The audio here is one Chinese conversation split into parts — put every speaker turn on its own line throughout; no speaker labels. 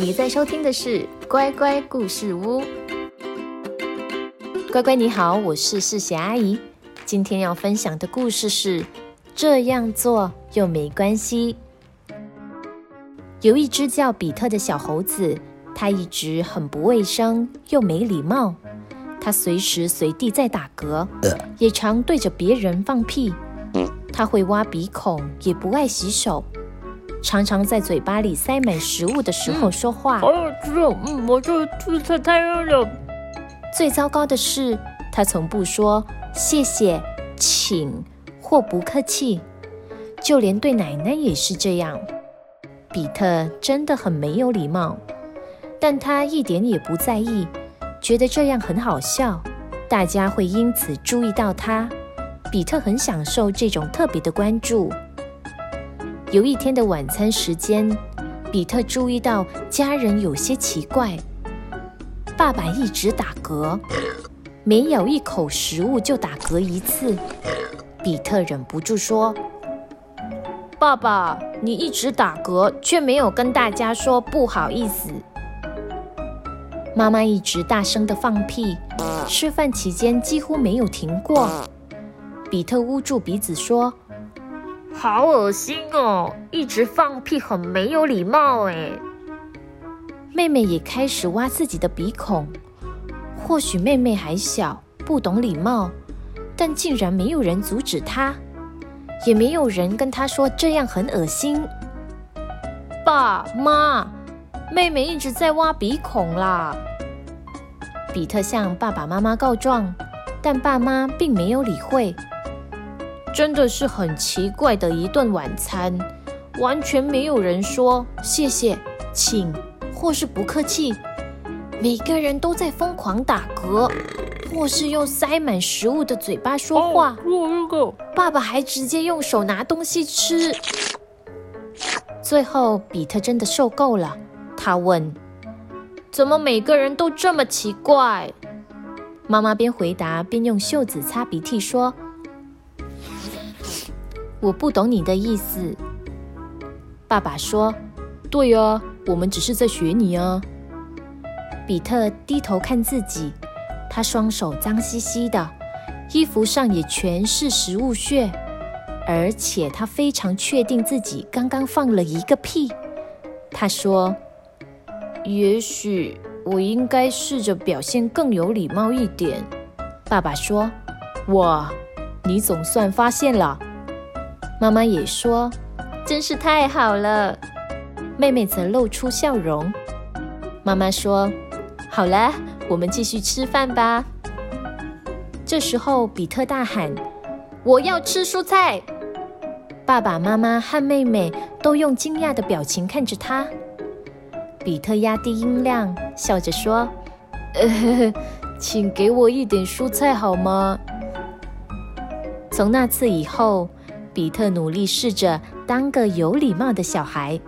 你在收听的是乖乖故事屋。乖乖你好，我是世贤阿姨。今天要分享的故事是这样做又没关系。有一只叫比特的小猴子，它一直很不卫生又没礼貌。它随时随地在打嗝，也常对着别人放屁。它会挖鼻孔，也不爱洗手。常常在嘴巴里塞满食物的时候说话。
好好吃哦，嗯，我这吃菜太热了。
最糟糕的是，他从不说谢谢、请或不客气，就连对奶奶也是这样。比特真的很没有礼貌，但他一点也不在意，觉得这样很好笑，大家会因此注意到他。比特很享受这种特别的关注。有一天的晚餐时间，比特注意到家人有些奇怪。爸爸一直打嗝，每咬一口食物就打嗝一次。比特忍不住说：“爸爸，你一直打嗝，却没有跟大家说不好意思。”妈妈一直大声的放屁，吃饭期间几乎没有停过。比特捂住鼻子说。
好恶心哦！一直放屁，很没有礼貌哎。
妹妹也开始挖自己的鼻孔。或许妹妹还小，不懂礼貌，但竟然没有人阻止她，也没有人跟她说这样很恶心。爸妈，妹妹一直在挖鼻孔啦！比特向爸爸妈妈告状，但爸妈并没有理会。真的是很奇怪的一顿晚餐，完全没有人说谢谢、请或是不客气，每个人都在疯狂打嗝，或是用塞满食物的嘴巴说话。爸爸还直接用手拿东西吃。最后，比特真的受够了，他问：“怎么每个人都这么奇怪？”妈妈边回答边用袖子擦鼻涕说。我不懂你的意思，爸爸说：“
对啊，我们只是在学你啊。”
比特低头看自己，他双手脏兮兮的，衣服上也全是食物屑，而且他非常确定自己刚刚放了一个屁。他说：“也许我应该试着表现更有礼貌一点。”爸爸说：“
哇，你总算发现了。”
妈妈也说：“真是太好了。”妹妹则露出笑容。妈妈说：“好了，我们继续吃饭吧。”这时候，比特大喊：“我要吃蔬菜！”爸爸妈妈和妹妹都用惊讶的表情看着他。比特压低音量，笑着说：“呃，请给我一点蔬菜好吗？”从那次以后，比特努力试着当个有礼貌的小孩，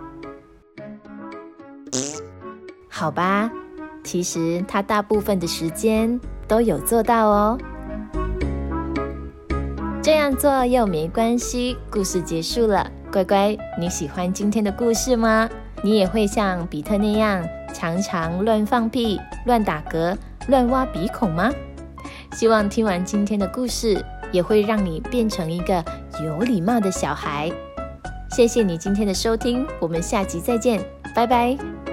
好吧，其实他大部分的时间都有做到哦。这样做又没关系。故事结束了，乖乖，你喜欢今天的故事吗？你也会像比特那样常常乱放屁、乱打嗝、乱挖鼻孔吗？希望听完今天的故事，也会让你变成一个有礼貌的小孩。谢谢你今天的收听，我们下集再见，拜拜。